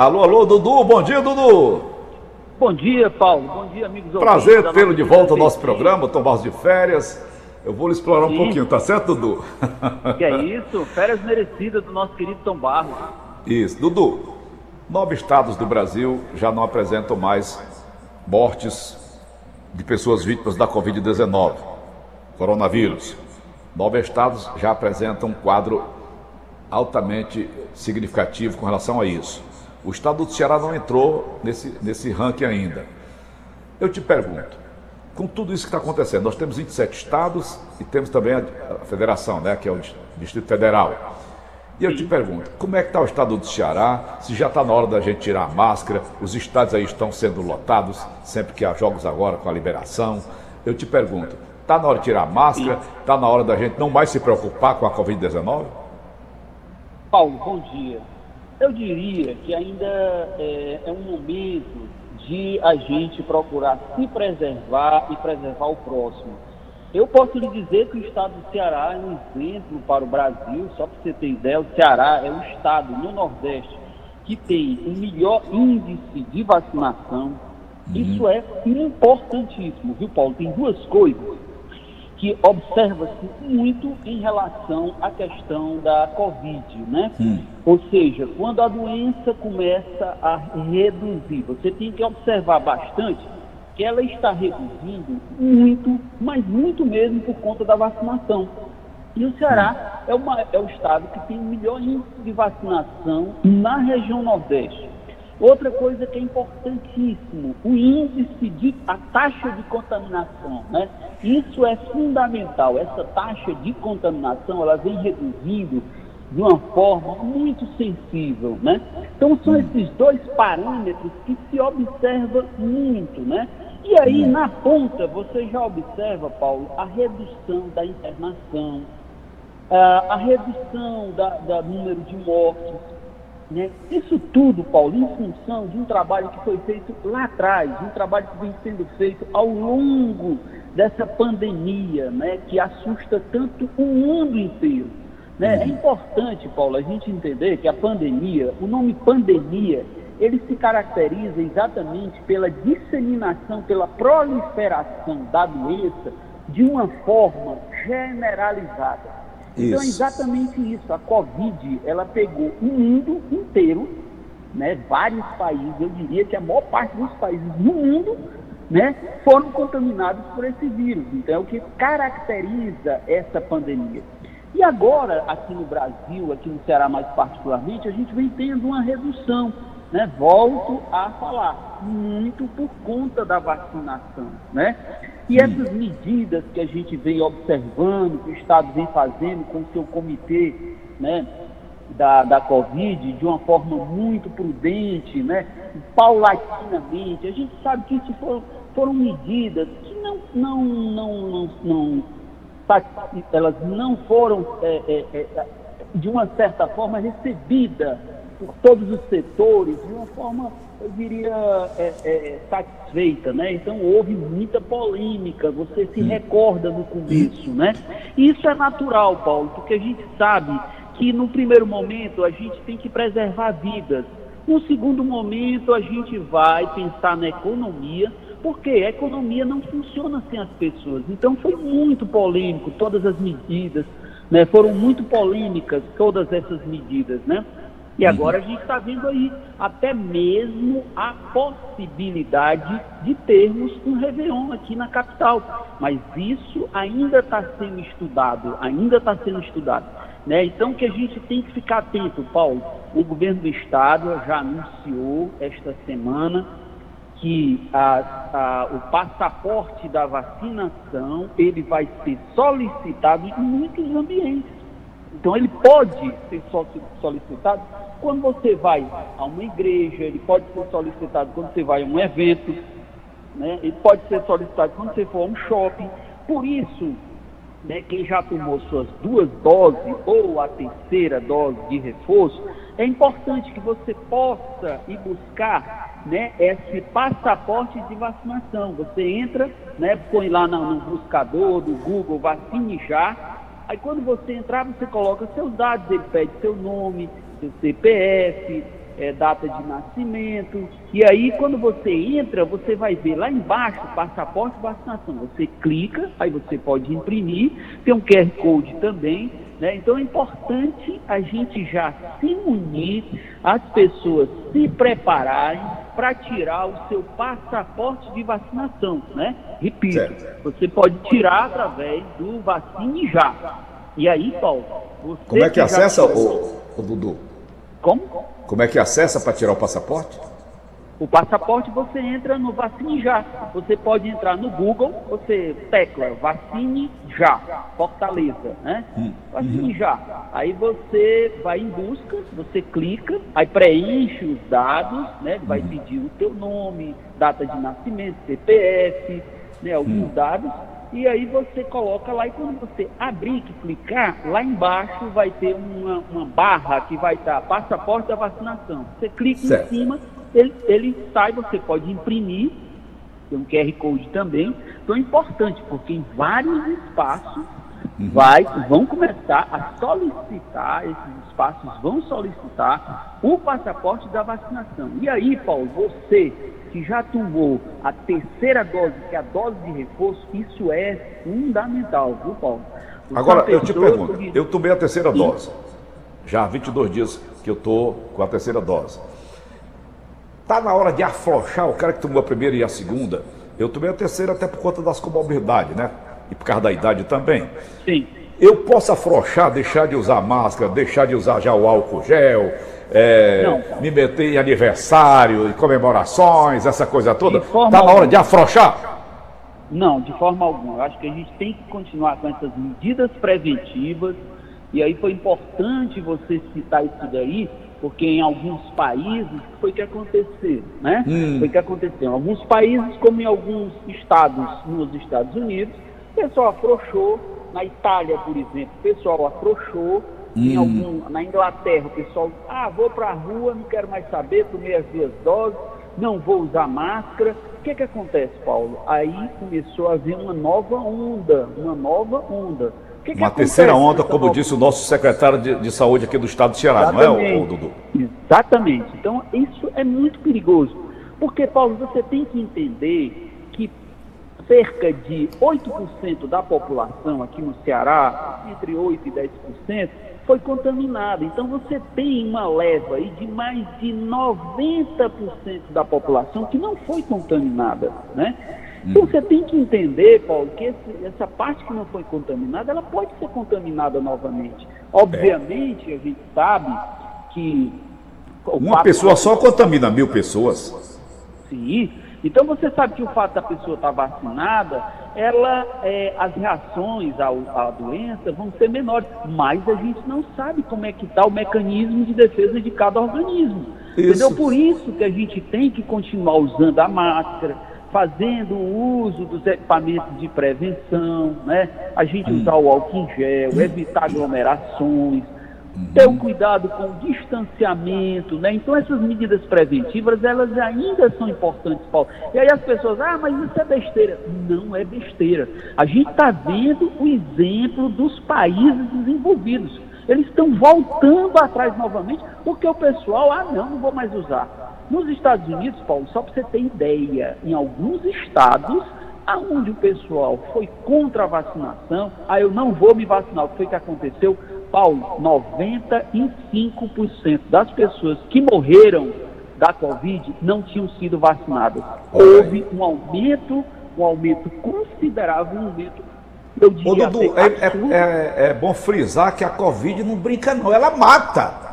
Alô, alô, Dudu, bom dia, Dudu. Bom dia, Paulo. Bom dia, amigos Prazer tê-lo de volta ao nosso programa, Tom Barros de Férias. Eu vou lhe explorar Sim. um pouquinho, tá certo, Dudu? Que é isso, férias merecidas do nosso querido Tom Barros. Isso, Dudu. Nove estados do Brasil já não apresentam mais mortes de pessoas vítimas da Covid-19, coronavírus. Nove estados já apresentam um quadro altamente significativo com relação a isso. O estado do Ceará não entrou nesse, nesse ranking ainda. Eu te pergunto, com tudo isso que está acontecendo, nós temos 27 estados e temos também a, a federação, né, que é o Distrito Federal. E eu te pergunto, como é que está o estado do Ceará? Se já está na hora da gente tirar a máscara, os estádios aí estão sendo lotados, sempre que há jogos agora com a liberação. Eu te pergunto, está na hora de tirar a máscara? Está na hora da gente não mais se preocupar com a Covid-19? Paulo, bom dia. Eu diria que ainda é, é um momento de a gente procurar se preservar e preservar o próximo eu posso lhe dizer que o estado do Ceará é um exemplo para o Brasil, só para você ter ideia, o Ceará é o estado no Nordeste que tem o melhor índice de vacinação. Isso é importantíssimo, viu, Paulo? Tem duas coisas que observa-se muito em relação à questão da Covid, né? Hum. Ou seja, quando a doença começa a reduzir, você tem que observar bastante que ela está reduzindo muito, mas muito mesmo por conta da vacinação. E o Ceará é, uma, é o estado que tem o melhor índice de vacinação na região Nordeste. Outra coisa que é importantíssimo, o índice de, a taxa de contaminação, né? Isso é fundamental. Essa taxa de contaminação, ela vem reduzindo de uma forma muito sensível, né? Então são esses dois parâmetros que se observa muito, né? E aí, na ponta, você já observa, Paulo, a redução da internação, a redução da, da número de mortes. Né? Isso tudo, Paulo, em função de um trabalho que foi feito lá atrás, um trabalho que vem sendo feito ao longo dessa pandemia, né? que assusta tanto o mundo inteiro. Né? É importante, Paulo, a gente entender que a pandemia, o nome pandemia, ele se caracteriza exatamente pela disseminação, pela proliferação da doença de uma forma generalizada. Então é exatamente isso. A Covid, ela pegou o mundo inteiro, né, vários países, eu diria que a maior parte dos países no mundo né, foram contaminados por esse vírus. Então é o que caracteriza essa pandemia. E agora, aqui no Brasil, aqui no Ceará mais particularmente, a gente vem tendo uma redução né? Volto a falar, muito por conta da vacinação, né? E essas medidas que a gente vem observando, que o Estado vem fazendo com o seu comitê, né? Da, da Covid de uma forma muito prudente, né? paulatinamente. A gente sabe que isso foram, foram medidas que não, não, não, não, não elas não foram, é, é, é, de uma certa forma, recebidas por todos os setores de uma forma, eu diria, é, é, satisfeita, né? Então houve muita polêmica, você se recorda no começo, né? Isso é natural, Paulo, porque a gente sabe que no primeiro momento a gente tem que preservar vidas. No segundo momento a gente vai pensar na economia, porque a economia não funciona sem as pessoas. Então foi muito polêmico todas as medidas, né? Foram muito polêmicas todas essas medidas, né? E agora a gente está vendo aí até mesmo a possibilidade de termos um Réveillon aqui na capital. Mas isso ainda está sendo estudado, ainda está sendo estudado. Né? Então que a gente tem que ficar atento, Paulo. O governo do estado já anunciou esta semana que a, a, o passaporte da vacinação ele vai ser solicitado em muitos ambientes. Então ele pode ser solicitado quando você vai a uma igreja, ele pode ser solicitado quando você vai a um evento, né? ele pode ser solicitado quando você for a um shopping. Por isso, né, quem já tomou suas duas doses ou a terceira dose de reforço, é importante que você possa ir buscar né, esse passaporte de vacinação. Você entra, né, põe lá no, buscador do Google, vacine já. Aí quando você entrar, você coloca seus dados, ele pede seu nome, seu CPF, é, data de nascimento. E aí, quando você entra, você vai ver lá embaixo passaporte vacinação. Você clica, aí você pode imprimir, tem um QR Code também. Né? Então é importante a gente já se unir, as pessoas se prepararem para tirar o seu passaporte de vacinação. Né? Repito, certo. você pode tirar através do Vacine Já. E aí, Paulo, você. Como é que, que acessa, o, o Dudu? Como? Como é que acessa para tirar o passaporte? O passaporte você entra no Vacine Já. Você pode entrar no Google, você tecla Vacine Já, Fortaleza, né? Hum. Vacine uhum. Já. Aí você vai em busca, você clica, aí preenche os dados, né? Vai uhum. pedir o teu nome, data de nascimento, CPF, né? Alguns hum. dados e aí você coloca lá e quando você abrir que clicar, lá embaixo vai ter uma, uma barra que vai estar passaporte da vacinação. Você clica certo. em cima, ele, ele sai, você pode imprimir, tem um QR Code também. Então é importante, porque em vários espaços uhum. vai, vão começar a solicitar, esses espaços vão solicitar o passaporte da vacinação. E aí, Paulo, você que já tomou a terceira dose, que é a dose de reforço, isso é fundamental, viu, Paulo? O Agora, eu te pergunto, eu tomei a terceira dose. Já há 22 dias que eu estou com a terceira dose. Está na hora de afrouxar o cara que tomou a primeira e a segunda. Eu tomei a terceira até por conta das comorbidades, né? E por causa da idade também. Sim. Eu posso afrouxar, deixar de usar máscara, deixar de usar já o álcool gel, é, me meter em aniversário, em comemorações, essa coisa toda? Está na hora de afrouxar? Não, de forma alguma. Eu acho que a gente tem que continuar com essas medidas preventivas. E aí foi importante você citar isso daí, porque em alguns países foi que aconteceu, né? Hum. Foi que aconteceu. Em alguns países, como em alguns estados nos Estados Unidos, o pessoal afrouxou. Na Itália, por exemplo, o pessoal afrouxou em hum. algum, na Inglaterra, o pessoal, ah, vou para a rua, não quero mais saber, tomei as duas doses, não vou usar máscara. O que, que acontece, Paulo? Aí começou a haver uma nova onda, uma nova onda. Que uma terceira onda, como nova... disse o nosso secretário de, de, saúde aqui do estado do Ceará, Exatamente. não é, o, o Dudu? Exatamente. Então, isso é muito perigoso. Porque, Paulo, você tem que entender que cerca de 8% da população aqui no Ceará, entre 8% e 10%, foi contaminada. Então você tem uma leva aí de mais de 90% da população que não foi contaminada, né? Então você tem que entender, Paulo, que esse, essa parte que não foi contaminada, ela pode ser contaminada novamente. Obviamente, a gente sabe que... Uma pessoa só contamina mil pessoas. Sim, então você sabe que o fato da pessoa estar vacinada, ela, é, as reações ao, à doença vão ser menores, mas a gente não sabe como é que está o mecanismo de defesa de cada organismo. Isso. Entendeu? Por isso que a gente tem que continuar usando a máscara, fazendo o uso dos equipamentos de prevenção, né? A gente usar o álcool em gel, evitar aglomerações, ter o cuidado com o distanciamento, né? Então essas medidas preventivas, elas ainda são importantes, Paulo. E aí as pessoas, ah, mas isso é besteira. Não é besteira. A gente está vendo o exemplo dos países desenvolvidos. Eles estão voltando atrás novamente, porque o pessoal, ah, não, não vou mais usar. Nos Estados Unidos, Paulo, só para você ter ideia, em alguns estados, aonde o pessoal foi contra a vacinação, ah, eu não vou me vacinar, o que foi que aconteceu? Paulo, 95% das pessoas que morreram da Covid não tinham sido vacinadas. Houve um aumento, um aumento considerável, um aumento, eu diria Ô, Dudu, é, é, é, é bom frisar que a Covid não brinca não, ela mata.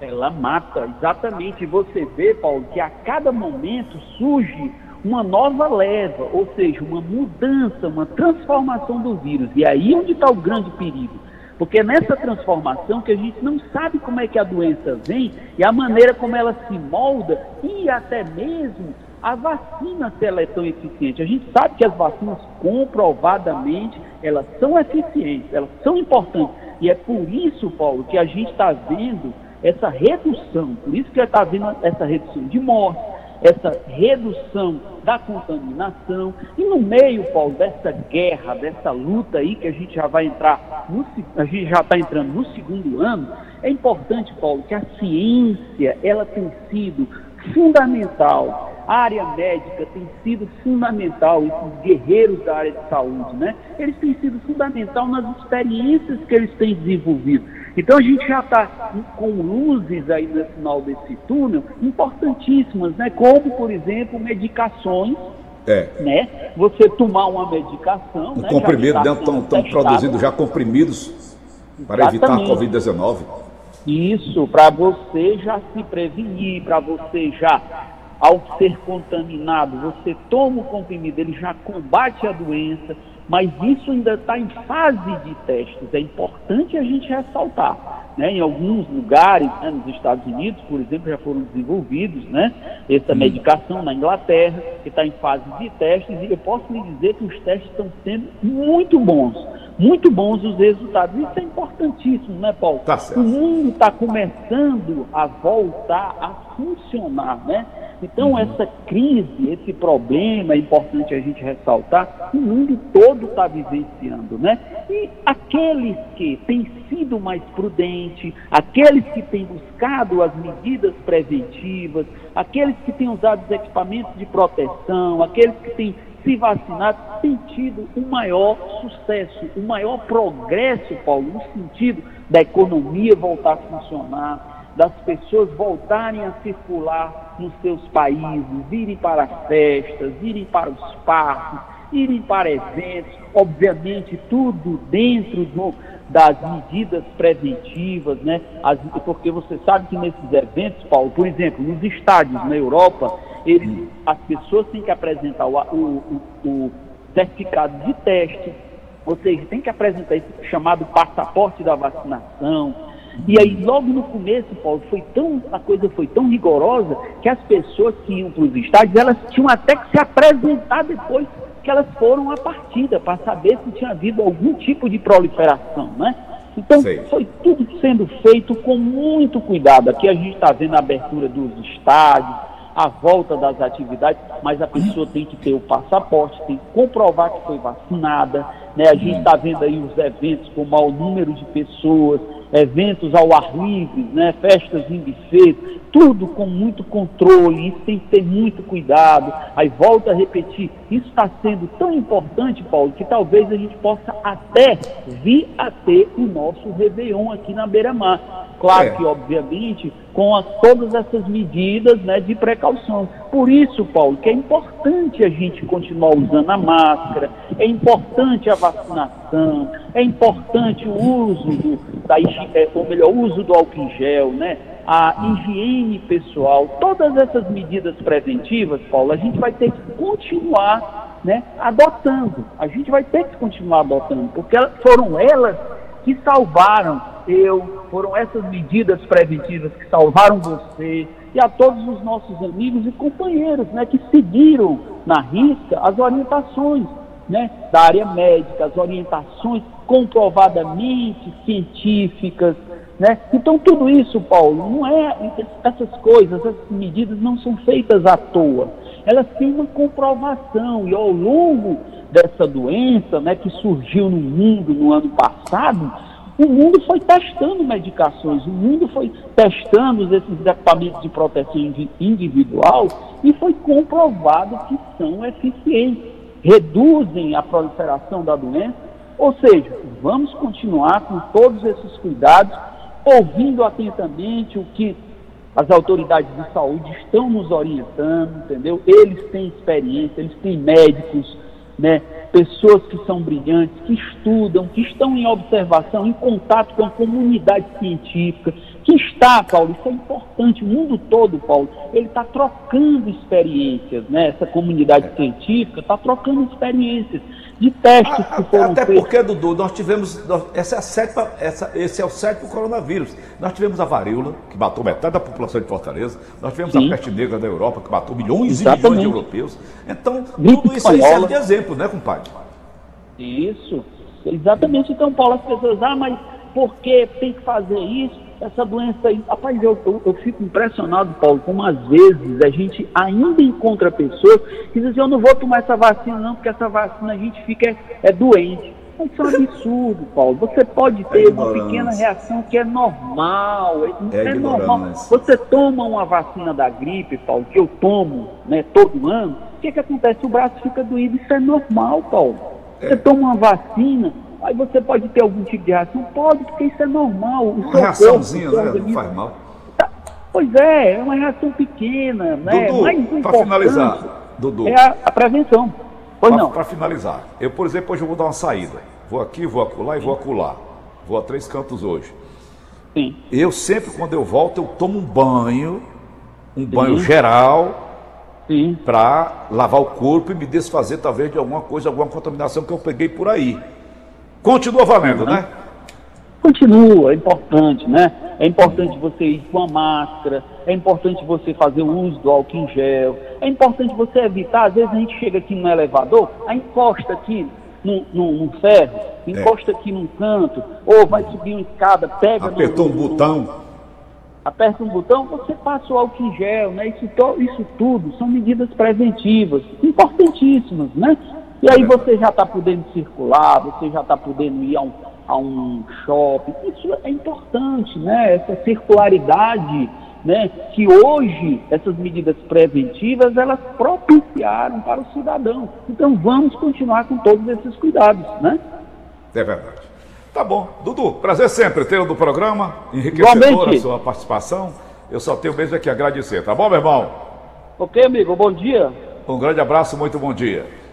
Ela mata, exatamente. Você vê, Paulo, que a cada momento surge uma nova leva, ou seja, uma mudança, uma transformação do vírus. E aí onde está o grande perigo. Porque é nessa transformação que a gente não sabe como é que a doença vem e a maneira como ela se molda e até mesmo a vacina se ela é tão eficiente. A gente sabe que as vacinas comprovadamente elas são eficientes, elas são importantes. E é por isso, Paulo, que a gente está vendo essa redução, por isso que está vendo essa redução de mortes, essa redução da contaminação. E no meio, Paulo, dessa guerra, dessa luta aí que a gente já vai entrar, no, a gente já está entrando no segundo ano, é importante, Paulo, que a ciência ela tem sido fundamental. A área médica tem sido fundamental, esses guerreiros da área de saúde, né? Eles têm sido fundamental nas experiências que eles têm desenvolvido. Então a gente já está com luzes aí no final desse túnel importantíssimas, né? Como, por exemplo, medicações é. Né? Você tomar uma medicação. Um né? comprimido, né? Estão produzindo já comprimidos para evitar a Covid-19. Isso, para você já se prevenir, para você já, ao ser contaminado, você toma o comprimido, ele já combate a doença, mas isso ainda está em fase de testes. É importante a gente ressaltar. Né? Em alguns lugares, né, nos Estados Unidos, por exemplo, já foram desenvolvidos né, essa medicação na Inglaterra, que está em fase de testes, e eu posso lhe dizer que os testes estão sendo muito bons, muito bons os resultados. Isso é importantíssimo, né, Paulo? Tá o mundo está começando a voltar a funcionar, né? Então, uhum. essa crise, esse problema, é importante a gente ressaltar, o mundo todo está vivenciando, né? E aqueles que têm sido mais prudentes, aqueles que têm buscado as medidas preventivas, aqueles que têm usado os equipamentos de proteção, aqueles que têm se vacinado, têm tido o um maior sucesso, o um maior progresso, Paulo, no sentido da economia voltar a funcionar, das pessoas voltarem a circular nos seus países, irem para as festas, irem para os parques, irem para eventos, obviamente tudo dentro do, das medidas preventivas, né? As, porque você sabe que nesses eventos, Paulo, por exemplo, nos estádios na Europa, eles, as pessoas têm que apresentar o, o, o certificado de teste, seja, tem que apresentar esse chamado passaporte da vacinação, e aí, logo no começo, Paulo, foi tão, a coisa foi tão rigorosa que as pessoas que iam para os estádios, elas tinham até que se apresentar depois que elas foram à partida, para saber se tinha havido algum tipo de proliferação, né? Então, Sei. foi tudo sendo feito com muito cuidado. Aqui a gente está vendo a abertura dos estádios, a volta das atividades, mas a pessoa tem que ter o passaporte, tem que comprovar que foi vacinada. Né? A gente está vendo aí os eventos com maior número de pessoas, eventos ao ar livre, né, festas em buffet, tudo com muito controle, isso tem que ter muito cuidado. Aí volta a repetir, isso está sendo tão importante, Paulo, que talvez a gente possa até vir a ter o nosso Réveillon aqui na Beira-Mar. Claro é. que, obviamente, com as, todas essas medidas né, de precaução. Por isso, Paulo, que é importante a gente continuar usando a máscara, é importante a vacinação, é importante o uso do, da, é, ou melhor, o uso do álcool em gel, né? a higiene pessoal, todas essas medidas preventivas, Paulo, a gente vai ter que continuar né, adotando. A gente vai ter que continuar adotando, porque foram elas que salvaram eu, foram essas medidas preventivas que salvaram você e a todos os nossos amigos e companheiros né, que seguiram na risca as orientações né, da área médica, as orientações comprovadamente científicas. Né? Então, tudo isso, Paulo, não é. Essas coisas, essas medidas não são feitas à toa. Elas têm uma comprovação e ao longo dessa doença né, que surgiu no mundo no ano passado, o mundo foi testando medicações, o mundo foi testando esses equipamentos de proteção individual e foi comprovado que são eficientes, reduzem a proliferação da doença. Ou seja, vamos continuar com todos esses cuidados, ouvindo atentamente o que as autoridades de saúde estão nos orientando, entendeu? Eles têm experiência, eles têm médicos, né? pessoas que são brilhantes, que estudam, que estão em observação, em contato com a comunidade científica, que está, Paulo, isso é importante, o mundo todo, Paulo, ele está trocando experiências, né? Essa comunidade científica está trocando experiências de testes que foram Até feitos. porque, Dudu, nós tivemos. Essa é a sétima, essa, esse é o sétimo coronavírus. Nós tivemos a varíola, que matou metade da população de Fortaleza. Nós tivemos Sim. a peste negra da Europa, que matou milhões Exatamente. e milhões de europeus. Então, tudo isso aí serve de exemplo, né, compadre? Isso. Exatamente. Então, Paulo, as pessoas, ah, mas por que tem que fazer isso? Essa doença aí, rapaz, eu, eu, eu, fico impressionado, Paulo, como às vezes a gente ainda encontra pessoas que dizem, eu não vou tomar essa vacina não, porque essa vacina a gente fica é, é doente. Isso é um absurdo, Paulo. Você pode ter é uma pequena reação que é normal. É, é normal. Você toma uma vacina da gripe, Paulo, que eu tomo né, todo ano, o que, que acontece? O braço fica doído. Isso é normal, Paulo. Você é. toma uma vacina, aí você pode ter algum tipo de reação? Pode, porque isso é normal. O uma reaçãozinha, corpo, né? Não faz mal. Tá. Pois é, é uma reação pequena, né? Dudu, para finalizar, Dudu. É a, a prevenção. Pois pra, não. Para finalizar, eu, por exemplo, hoje eu vou dar uma saída. Vou aqui, vou acolá e vou acolá. Vou a três cantos hoje. Sim. Eu sempre, quando eu volto, eu tomo um banho, um Sim. banho geral, para lavar o corpo e me desfazer talvez de alguma coisa, alguma contaminação que eu peguei por aí. Continua valendo, né? Continua, é importante, né? É importante você ir com a máscara, é importante você fazer o uso do álcool em gel, é importante você evitar, às vezes a gente chega aqui no elevador, a encosta aqui num, ferro, é. encosta é. aqui num canto, ou vai subir uma escada, pega Apertou no, um botão. aperta um botão, você passa o álcool em gel, né? Isso, isso tudo são medidas preventivas, importantíssimas, né? E aí você já está podendo circular, você já está podendo ir a um, a um shopping. Isso é importante, né? Essa circularidade, né? Que hoje essas medidas preventivas elas propiciaram para o cidadão. Então vamos continuar com todos esses cuidados, né? É verdade. Tá bom. Dudu, prazer sempre ter no programa, enriquecedora a sua participação. Eu só tenho mesmo é que agradecer, tá bom, meu irmão? Ok, amigo, bom dia. Um grande abraço, muito bom dia.